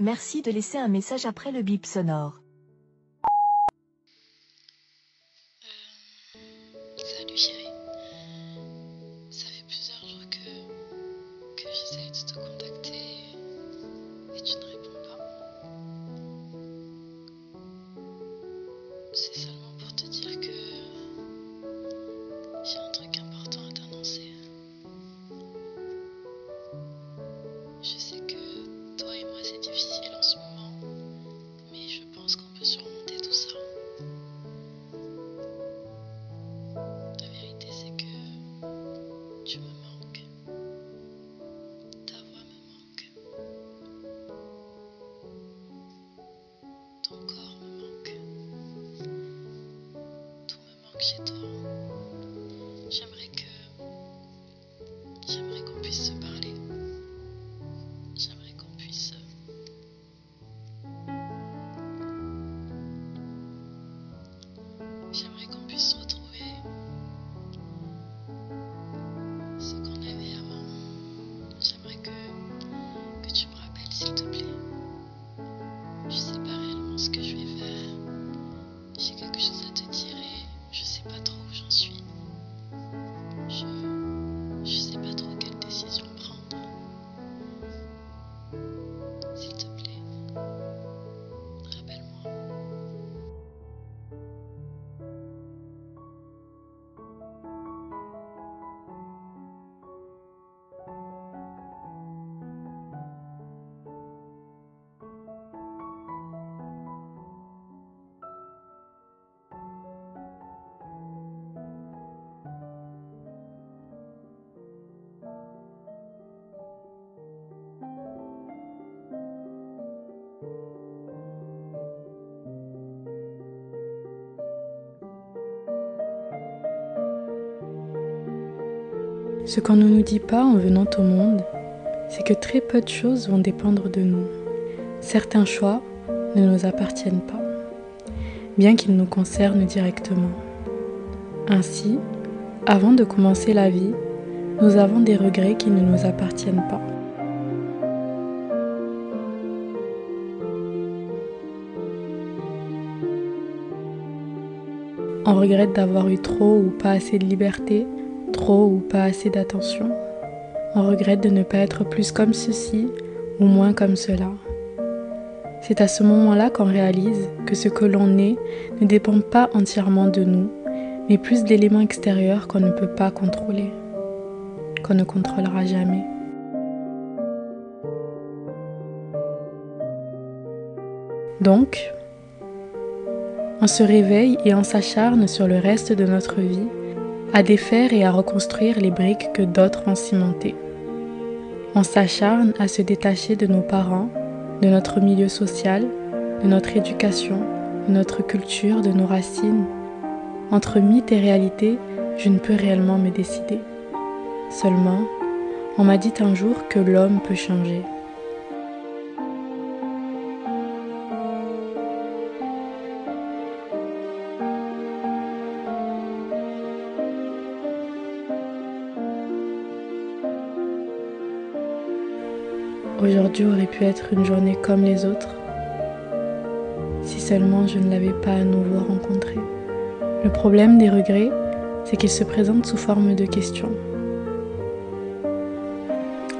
Merci de laisser un message après le bip sonore. Euh, salut Ton corps me manque. Tout me manque chez toi. Ce qu'on ne nous dit pas en venant au monde, c'est que très peu de choses vont dépendre de nous. Certains choix ne nous appartiennent pas, bien qu'ils nous concernent directement. Ainsi, avant de commencer la vie, nous avons des regrets qui ne nous appartiennent pas. On regrette d'avoir eu trop ou pas assez de liberté, trop ou pas assez d'attention. On regrette de ne pas être plus comme ceci ou moins comme cela. C'est à ce moment-là qu'on réalise que ce que l'on est ne dépend pas entièrement de nous, mais plus d'éléments extérieurs qu'on ne peut pas contrôler, qu'on ne contrôlera jamais. Donc, on se réveille et on s'acharne sur le reste de notre vie à défaire et à reconstruire les briques que d'autres ont cimentées. On s'acharne à se détacher de nos parents, de notre milieu social, de notre éducation, de notre culture, de nos racines. Entre mythe et réalité, je ne peux réellement me décider. Seulement, on m'a dit un jour que l'homme peut changer. Aujourd'hui aurait pu être une journée comme les autres, si seulement je ne l'avais pas à nouveau rencontré. Le problème des regrets, c'est qu'ils se présentent sous forme de questions.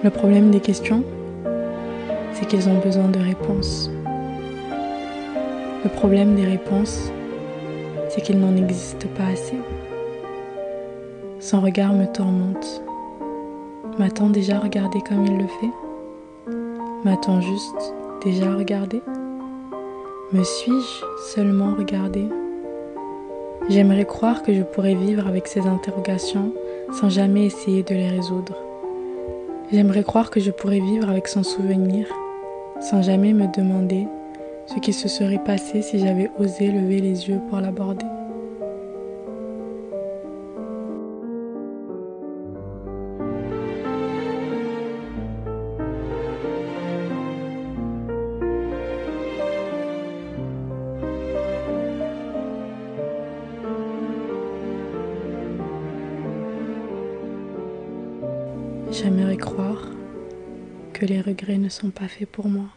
Le problème des questions, c'est qu'ils ont besoin de réponses. Le problème des réponses, c'est qu'il n'en existe pas assez. Son regard me tourmente. M'a-t-on déjà regardé comme il le fait M'a-t-on juste déjà regardé Me suis-je seulement regardé? J'aimerais croire que je pourrais vivre avec ces interrogations sans jamais essayer de les résoudre. J'aimerais croire que je pourrais vivre avec son souvenir sans jamais me demander ce qui se serait passé si j'avais osé lever les yeux pour l'aborder. J'aimerais croire que les regrets ne sont pas faits pour moi.